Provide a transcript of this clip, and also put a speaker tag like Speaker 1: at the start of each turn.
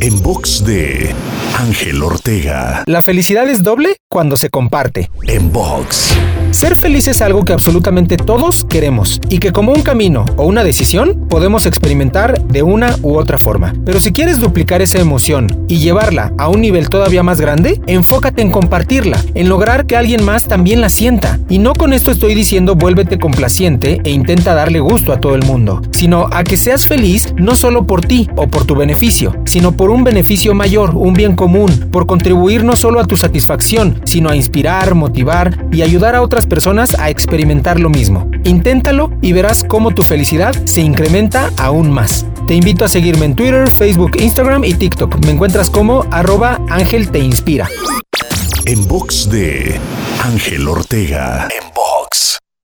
Speaker 1: En box de Ángel Ortega.
Speaker 2: La felicidad es doble cuando se comparte.
Speaker 1: En box.
Speaker 2: Ser feliz es algo que absolutamente todos queremos y que como un camino o una decisión podemos experimentar de una u otra forma. Pero si quieres duplicar esa emoción y llevarla a un nivel todavía más grande, enfócate en compartirla, en lograr que alguien más también la sienta. Y no con esto estoy diciendo vuélvete complaciente e intenta darle gusto a todo el mundo, sino a que seas feliz no solo por ti o por tu beneficio, sino por un beneficio mayor, un bien común, por contribuir no solo a tu satisfacción, sino a inspirar, motivar y ayudar a otras personas a experimentar lo mismo. Inténtalo y verás cómo tu felicidad se incrementa aún más. Te invito a seguirme en Twitter, Facebook, Instagram y TikTok. Me encuentras como arroba Ángel Te Inspira.
Speaker 1: En box de Ángel Ortega. En box.